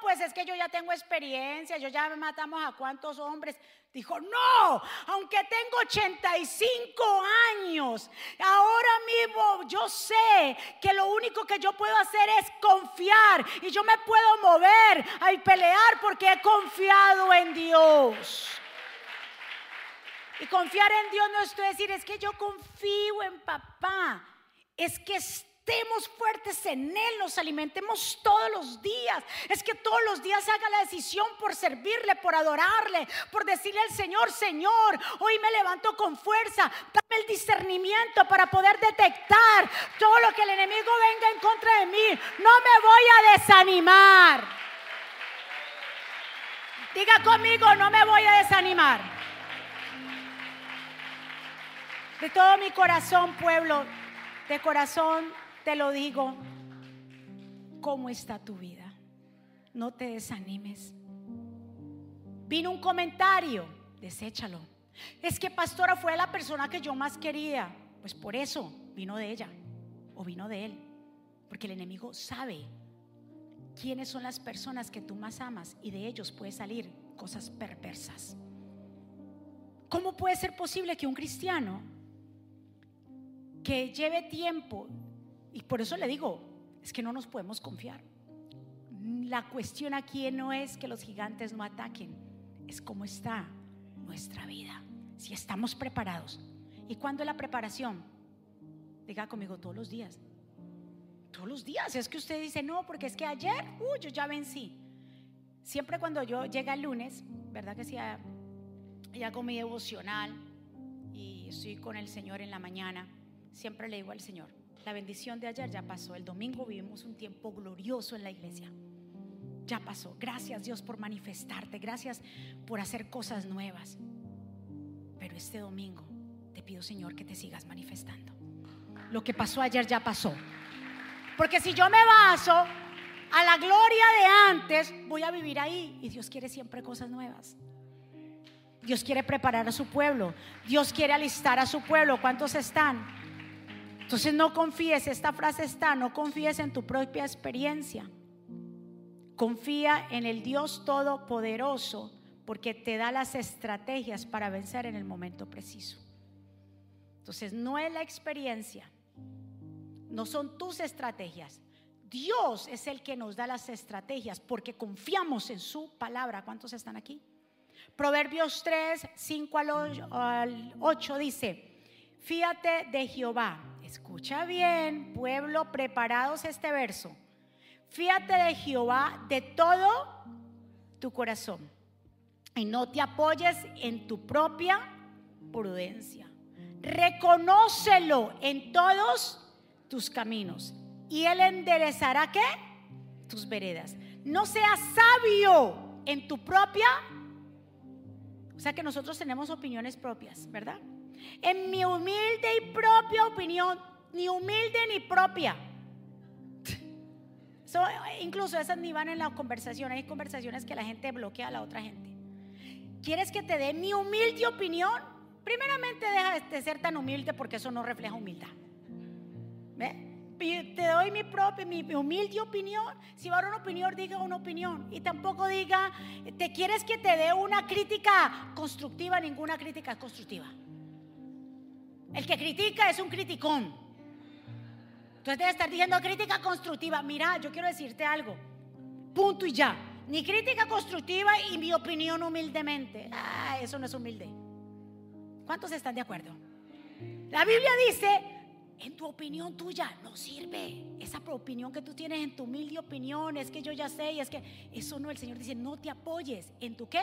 pues es que yo ya tengo experiencia, yo ya me matamos a cuántos hombres. Dijo, no, aunque tengo 85 años, ahora mismo yo sé que lo único que yo puedo hacer es confiar y yo me puedo mover y pelear porque he confiado en Dios. Y confiar en Dios no es decir, es que yo confío en papá, es que estemos fuertes en Él, nos alimentemos todos los días. Es que todos los días haga la decisión por servirle, por adorarle, por decirle al Señor, Señor, hoy me levanto con fuerza, dame el discernimiento para poder detectar todo lo que el enemigo venga en contra de mí. No me voy a desanimar. Diga conmigo, no me voy a desanimar. De todo mi corazón, pueblo, de corazón te lo digo, ¿cómo está tu vida? No te desanimes. Vino un comentario, deséchalo. Es que pastora fue la persona que yo más quería. Pues por eso vino de ella o vino de él. Porque el enemigo sabe quiénes son las personas que tú más amas y de ellos puede salir cosas perversas. ¿Cómo puede ser posible que un cristiano que lleve tiempo y por eso le digo, es que no nos podemos confiar. La cuestión aquí no es que los gigantes no ataquen, es cómo está nuestra vida, si estamos preparados. ¿Y cuándo la preparación? Diga conmigo todos los días. Todos los días. Es que usted dice, no, porque es que ayer, uy, yo ya vencí. Siempre cuando yo llega el lunes, ¿verdad que si ya hago mi devocional y estoy con el Señor en la mañana, siempre le digo al Señor, la bendición de ayer ya pasó. El domingo vivimos un tiempo glorioso en la iglesia. Ya pasó. Gracias Dios por manifestarte. Gracias por hacer cosas nuevas. Pero este domingo te pido Señor que te sigas manifestando. Lo que pasó ayer ya pasó. Porque si yo me baso a la gloria de antes, voy a vivir ahí. Y Dios quiere siempre cosas nuevas. Dios quiere preparar a su pueblo. Dios quiere alistar a su pueblo. ¿Cuántos están? Entonces no confíes, esta frase está, no confíes en tu propia experiencia. Confía en el Dios Todopoderoso porque te da las estrategias para vencer en el momento preciso. Entonces no es la experiencia, no son tus estrategias. Dios es el que nos da las estrategias porque confiamos en su palabra. ¿Cuántos están aquí? Proverbios 3, 5 al 8 dice, fíate de Jehová Escucha bien, pueblo, preparados este verso. Fíate de Jehová de todo tu corazón y no te apoyes en tu propia prudencia. Reconócelo en todos tus caminos y Él enderezará qué? Tus veredas. No seas sabio en tu propia. O sea que nosotros tenemos opiniones propias, ¿verdad? En mi humilde y propia opinión, ni humilde ni propia. incluso esas ni van en la conversación. Hay conversaciones que la gente bloquea a la otra gente. ¿Quieres que te dé mi humilde opinión? Primeramente deja de ser tan humilde porque eso no refleja humildad. Te doy mi propia, mi humilde opinión. Si va a dar una opinión, diga una opinión. Y tampoco diga, ¿te quieres que te dé una crítica constructiva? Ninguna crítica constructiva. El que critica es un criticón. Entonces debe estar diciendo crítica constructiva. Mira, yo quiero decirte algo. Punto y ya. Ni crítica constructiva y mi opinión humildemente. Ah, eso no es humilde. ¿Cuántos están de acuerdo? La Biblia dice, en tu opinión tuya no sirve. Esa opinión que tú tienes en tu humilde opinión, es que yo ya sé, y es que eso no, el Señor dice, no te apoyes. ¿En tu qué?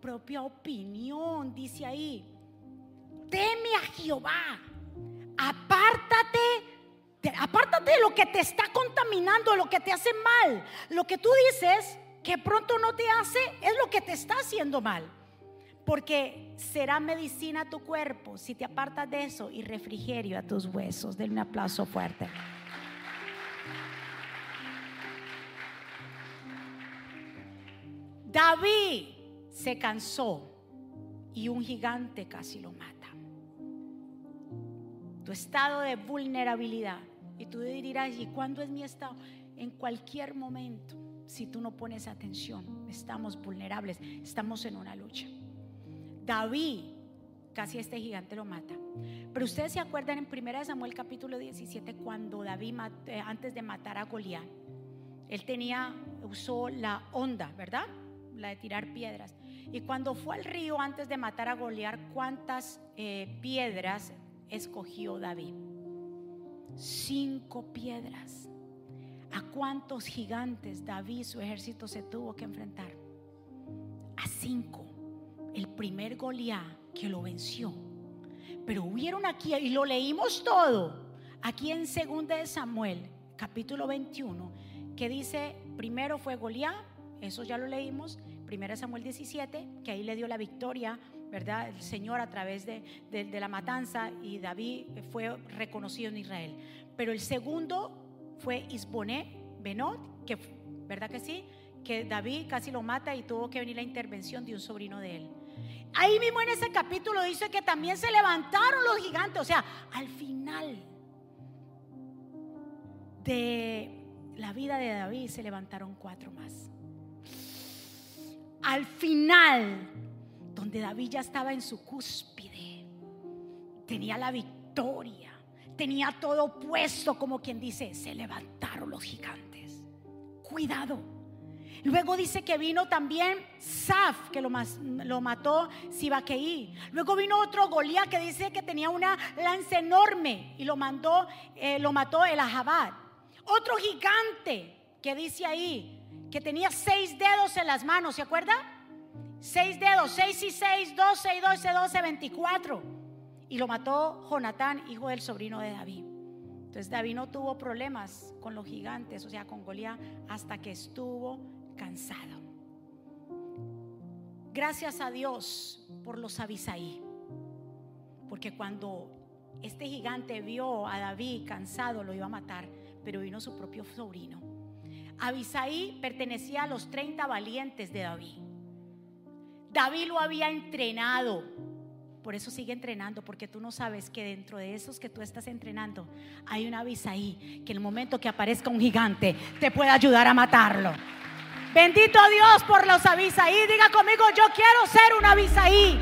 Propia opinión, dice ahí. Teme a Jehová. Apártate apártate de lo que te está contaminando, lo que te hace mal. Lo que tú dices que pronto no te hace es lo que te está haciendo mal. Porque será medicina a tu cuerpo si te apartas de eso y refrigerio a tus huesos. Denle un aplauso fuerte. David se cansó y un gigante casi lo mata. Tu estado de vulnerabilidad y tú dirás, ¿y cuándo es mi estado? En cualquier momento, si tú no pones atención, estamos vulnerables, estamos en una lucha. David, casi este gigante lo mata. Pero ustedes se acuerdan en 1 Samuel capítulo 17 cuando David, eh, antes de matar a Goliat, él tenía, usó la onda, ¿verdad? La de tirar piedras. Y cuando fue al río antes de matar a Goliat, ¿cuántas eh, piedras escogió David? cinco piedras. ¿A cuántos gigantes David su ejército se tuvo que enfrentar? A cinco. El primer Goliat que lo venció. Pero hubieron aquí, y lo leímos todo, aquí en 2 de Samuel, capítulo 21, que dice, primero fue Goliat, eso ya lo leímos, 1 Samuel 17, que ahí le dio la victoria ¿verdad? El Señor a través de, la matanza y David fue reconocido en Israel. Pero el segundo fue Isboné, Benot, que, ¿verdad que sí? Que David casi lo mata y tuvo que venir la intervención de un sobrino de él. Ahí mismo en ese capítulo dice que también se levantaron los gigantes, o sea, al final de la vida de David se levantaron cuatro más. Al final donde David ya estaba en su cúspide, tenía la victoria, tenía todo puesto como quien dice, se levantaron los gigantes. Cuidado. Luego dice que vino también Saf, que lo, lo mató Sibaqueí. Luego vino otro Goliat que dice que tenía una lanza enorme y lo mandó, eh, lo mató el Ahabad. Otro gigante que dice ahí que tenía seis dedos en las manos, ¿se acuerda? Seis dedos, seis y seis, doce y doce, doce, veinticuatro. Y lo mató Jonatán, hijo del sobrino de David. Entonces David no tuvo problemas con los gigantes, o sea, con Goliat, hasta que estuvo cansado. Gracias a Dios por los Abisaí. Porque cuando este gigante vio a David cansado, lo iba a matar, pero vino su propio sobrino. Abisaí pertenecía a los 30 valientes de David. David lo había entrenado. Por eso sigue entrenando, porque tú no sabes que dentro de esos que tú estás entrenando hay una ahí que en el momento que aparezca un gigante te puede ayudar a matarlo. Bendito Dios por los avisaí. Diga conmigo, yo quiero ser un avisaí.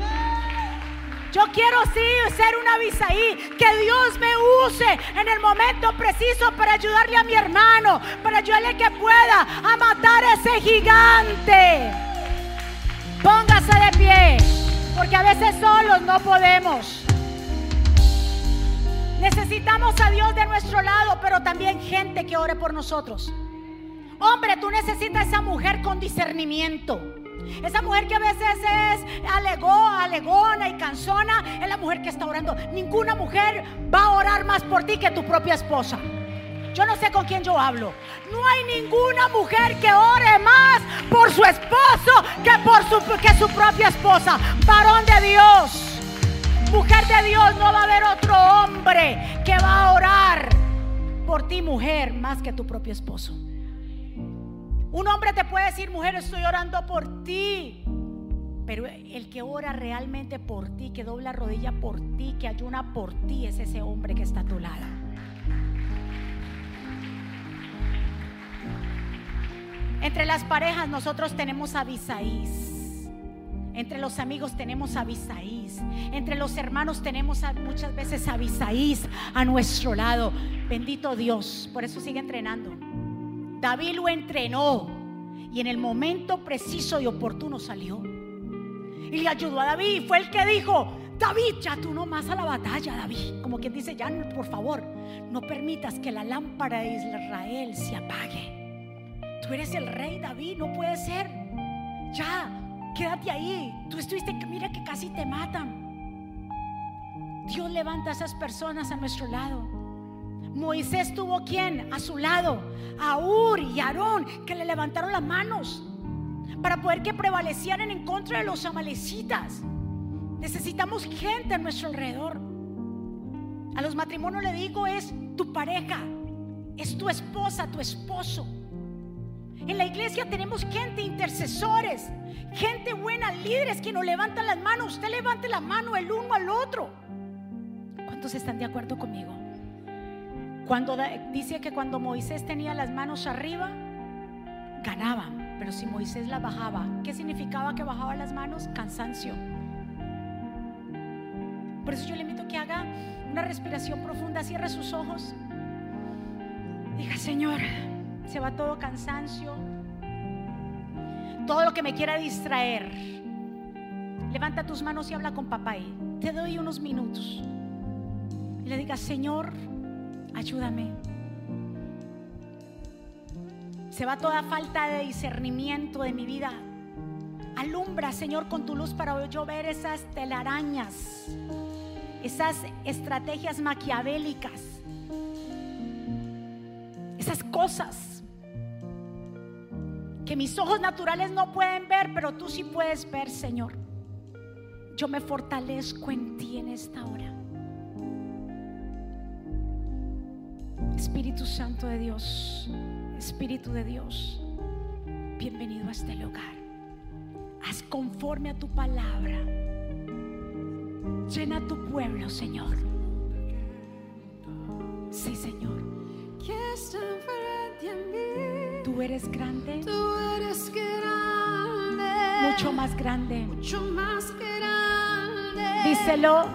Yo quiero sí ser un avisaí. Que Dios me use en el momento preciso para ayudarle a mi hermano, para ayudarle que pueda a matar a ese gigante. Póngase de pie, porque a veces solos no podemos. Necesitamos a Dios de nuestro lado, pero también gente que ore por nosotros. Hombre, tú necesitas esa mujer con discernimiento. Esa mujer que a veces es alegó, alegona y cansona, es la mujer que está orando. Ninguna mujer va a orar más por ti que tu propia esposa. Yo no sé con quién yo hablo. No hay ninguna mujer que ore más por su esposo que por su, que su propia esposa. Varón de Dios. Mujer de Dios, no va a haber otro hombre que va a orar por ti, mujer, más que tu propio esposo. Un hombre te puede decir, mujer, estoy orando por ti. Pero el que ora realmente por ti, que dobla rodilla por ti, que ayuna por ti, es ese hombre que está a tu lado. Entre las parejas nosotros tenemos a Entre los amigos tenemos a Abisaís. Entre los hermanos tenemos muchas veces a Abisaís a nuestro lado. Bendito Dios. Por eso sigue entrenando. David lo entrenó. Y en el momento preciso y oportuno salió. Y le ayudó a David. Fue el que dijo, David, ya tú no más a la batalla, David. Como quien dice, ya por favor, no permitas que la lámpara de Israel se apague. Tú eres el rey, David, no puede ser. Ya, Quédate ahí. Tú estuviste, mira que casi te matan. Dios levanta a esas personas a nuestro lado. Moisés tuvo quien a su lado, a Ur y Aarón, que le levantaron las manos para poder que prevalecieran en contra de los amalecitas. Necesitamos gente a nuestro alrededor. A los matrimonios le digo es tu pareja, es tu esposa, tu esposo. En la iglesia tenemos gente, intercesores, gente buena, líderes que nos levantan las manos. Usted levante la mano el uno al otro. ¿Cuántos están de acuerdo conmigo? Cuando dice que cuando Moisés tenía las manos arriba, ganaban. Pero si Moisés las bajaba, ¿qué significaba que bajaba las manos? Cansancio. Por eso yo le invito a que haga una respiración profunda, cierre sus ojos. Diga, Señor, se va todo cansancio, todo lo que me quiera distraer. Levanta tus manos y habla con papá. Te doy unos minutos. Y le diga, Señor, ayúdame. Se va toda falta de discernimiento de mi vida. Alumbra, Señor, con tu luz para yo ver esas telarañas, esas estrategias maquiavélicas, esas cosas que mis ojos naturales no pueden ver, pero tú sí puedes ver, Señor. Yo me fortalezco en ti en esta hora. Espíritu Santo de Dios, Espíritu de Dios, bienvenido a este lugar. Haz conforme a tu palabra. Llena tu pueblo, Señor. Sí, Señor. Tú eres grande. Tú eres grande. Mucho más grande. Mucho más grande. Díselo.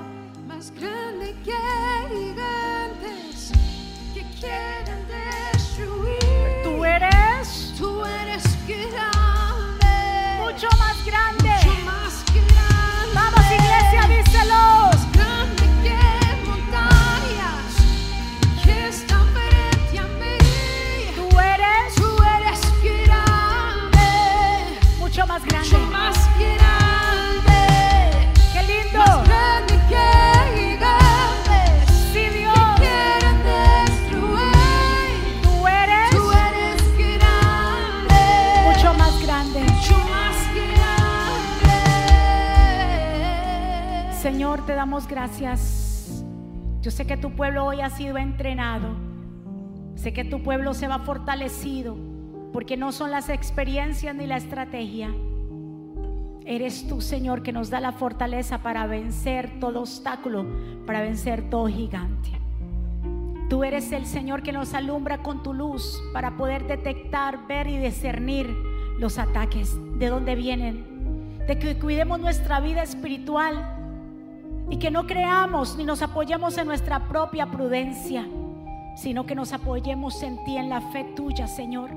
Más grande que gigantes que quieran destruir. Tú eres. Tú eres grande. Mucho más grande. Te damos gracias. Yo sé que tu pueblo hoy ha sido entrenado. Sé que tu pueblo se va fortalecido porque no son las experiencias ni la estrategia. Eres tú, Señor, que nos da la fortaleza para vencer todo obstáculo, para vencer todo gigante. Tú eres el Señor que nos alumbra con tu luz para poder detectar, ver y discernir los ataques, de dónde vienen, de que cuidemos nuestra vida espiritual y que no creamos ni nos apoyemos en nuestra propia prudencia, sino que nos apoyemos en ti, en la fe tuya, Señor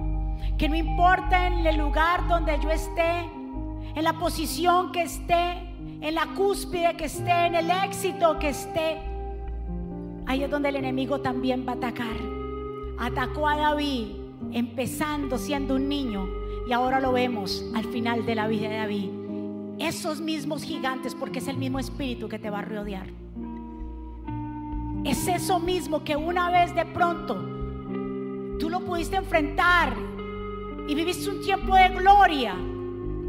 que no importa en el lugar donde yo esté, en la posición que esté, en la cúspide que esté, en el éxito que esté, ahí es donde el enemigo también va a atacar. Atacó a David empezando siendo un niño y ahora lo vemos al final de la vida de David. Esos mismos gigantes, porque es el mismo espíritu que te va a rodear. Es eso mismo que una vez de pronto tú lo pudiste enfrentar y viviste un tiempo de gloria,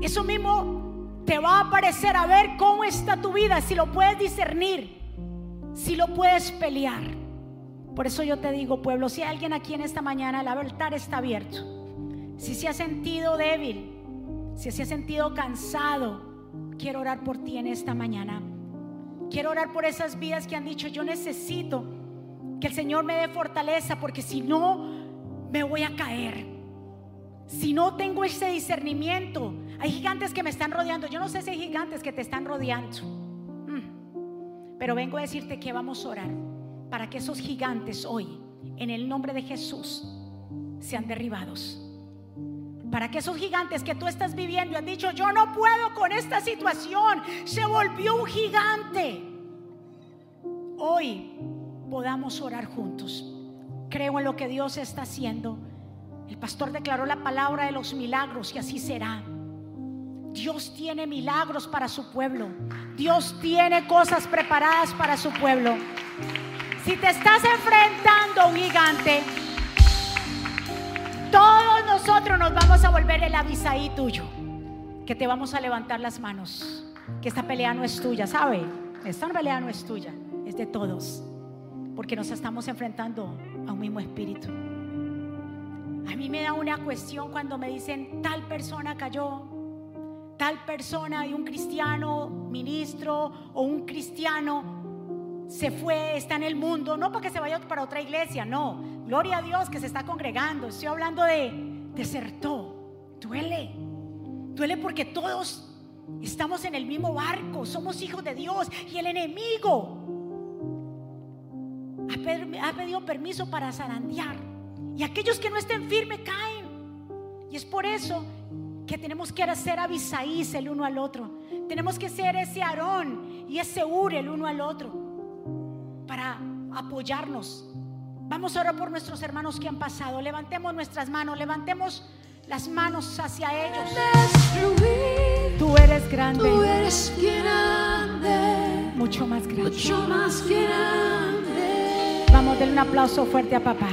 eso mismo te va a aparecer a ver cómo está tu vida, si lo puedes discernir, si lo puedes pelear. Por eso yo te digo, pueblo, si hay alguien aquí en esta mañana, el altar está abierto. Si se ha sentido débil, si se ha sentido cansado, quiero orar por ti en esta mañana. Quiero orar por esas vidas que han dicho, yo necesito que el Señor me dé fortaleza, porque si no, me voy a caer. Si no tengo ese discernimiento Hay gigantes que me están rodeando. Yo no sé si hay gigantes que te están rodeando. Mm. Pero vengo a decirte que vamos a orar para que esos gigantes hoy, en el nombre de Jesús, sean derribados. Para que esos gigantes que tú estás viviendo han dicho, yo no puedo con esta situación, se volvió un gigante. Hoy podamos orar juntos. Creo en lo que Dios está haciendo. El pastor declaró la palabra de los milagros y así será. Dios tiene milagros para su pueblo. Dios tiene cosas preparadas para su pueblo. Si te estás enfrentando a un gigante, todos nosotros nos vamos a volver el avisaí tuyo. Que te vamos a levantar las manos. Que esta pelea no es tuya, ¿sabe? Esta pelea no es tuya, es de todos. Porque nos estamos enfrentando a un mismo espíritu. A mí me da una cuestión cuando me dicen tal persona cayó, tal persona y un cristiano, ministro o un cristiano se fue, está en el mundo, no para que se vaya para otra iglesia, no. Gloria a Dios que se está congregando. Estoy hablando de desertó. Duele. Duele porque todos estamos en el mismo barco, somos hijos de Dios y el enemigo ha, pedido permiso para zarandear. Y aquellos que no estén firmes caen. Y es por eso que tenemos que ser avisaís el uno al otro. Tenemos que ser ese Aarón y ese Ur el uno al otro para apoyarnos. Vamos a orar por nuestros hermanos que han pasado. Levantemos nuestras manos, levantemos las manos hacia ellos. Tú eres grande, Tú eres grande, mucho más grande. mucho más grande. Vamos, denle un aplauso fuerte a papá.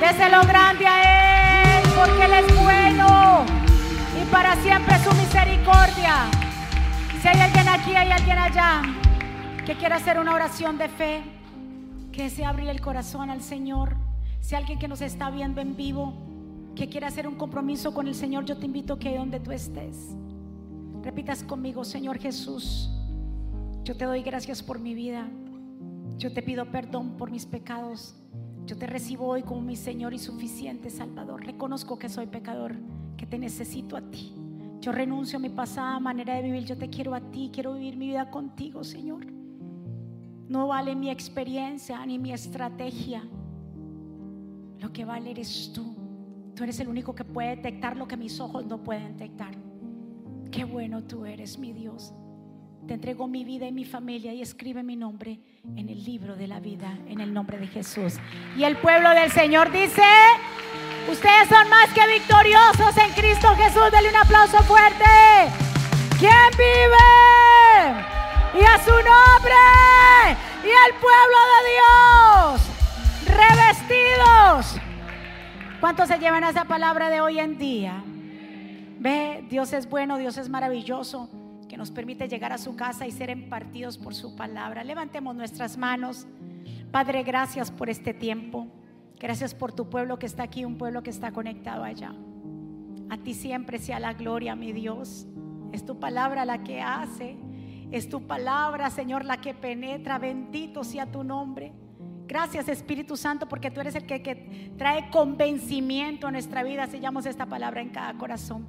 Déselo grande a Él, porque Él es bueno y para siempre su misericordia. Si hay alguien aquí, hay alguien allá que quiera hacer una oración de fe, que desea abrir el corazón al Señor. Si alguien que nos está viendo en vivo, que quiera hacer un compromiso con el Señor, yo te invito que donde tú estés, repitas conmigo, Señor Jesús, yo te doy gracias por mi vida. Yo te pido perdón por mis pecados. Yo te recibo hoy como mi Señor y suficiente Salvador. Reconozco que soy pecador, que te necesito a ti. Yo renuncio a mi pasada manera de vivir. Yo te quiero a ti. Quiero vivir mi vida contigo, Señor. No vale mi experiencia ni mi estrategia. Lo que vale eres tú. Tú eres el único que puede detectar lo que mis ojos no pueden detectar. Qué bueno tú eres, mi Dios. Te entrego mi vida y mi familia y escribe mi nombre en el libro de la vida, en el nombre de Jesús. Y el pueblo del Señor dice, ustedes son más que victoriosos en Cristo Jesús. Denle un aplauso fuerte. ¿Quién vive? Y a su nombre. Y el pueblo de Dios. Revestidos. ¿Cuántos se llevan a esa palabra de hoy en día? Ve, Dios es bueno, Dios es maravilloso, que nos permite llegar a su casa y ser impartidos por su palabra. Levantemos nuestras manos. Padre, gracias por este tiempo. Gracias por tu pueblo que está aquí, un pueblo que está conectado allá. A ti siempre sea la gloria, mi Dios. Es tu palabra la que hace. Es tu palabra, Señor, la que penetra. Bendito sea tu nombre. Gracias Espíritu Santo porque tú eres el que, trae convencimiento a nuestra vida. Sellamos esta palabra en cada corazón.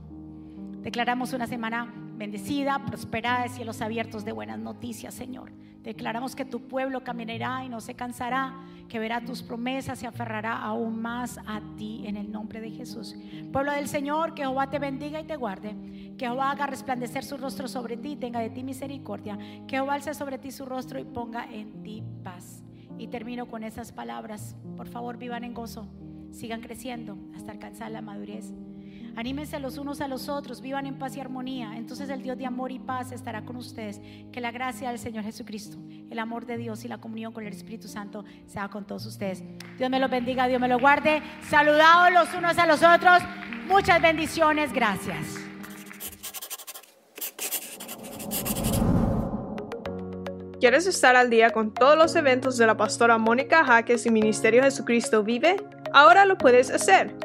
Declaramos una semana bendecida, prosperada, de cielos abiertos de buenas noticias, Señor. Declaramos que tu pueblo caminará y no se cansará, que verá tus promesas, se aferrará aún más a ti en el nombre de Jesús. Pueblo del Señor, que Jehová te bendiga y te guarde, que Jehová haga resplandecer su rostro sobre ti, tenga de ti misericordia, que Jehová alce sobre ti su rostro y ponga en ti paz. Y termino con esas palabras. Por favor, vivan en gozo, sigan creciendo hasta alcanzar la madurez. Anímense los unos a los otros, vivan en paz y armonía. Entonces el Dios de amor y paz estará con ustedes. Que la gracia del Señor Jesucristo, el amor de Dios y la comunión con el Espíritu Santo sea con todos ustedes. Dios me los bendiga, Dios me lo guarde. Saludados los unos a los otros. Muchas bendiciones, gracias. ¿Quieres estar al día con todos los eventos de la pastora Mónica Jaques y Ministerio Jesucristo Vive? Ahora lo puedes hacer.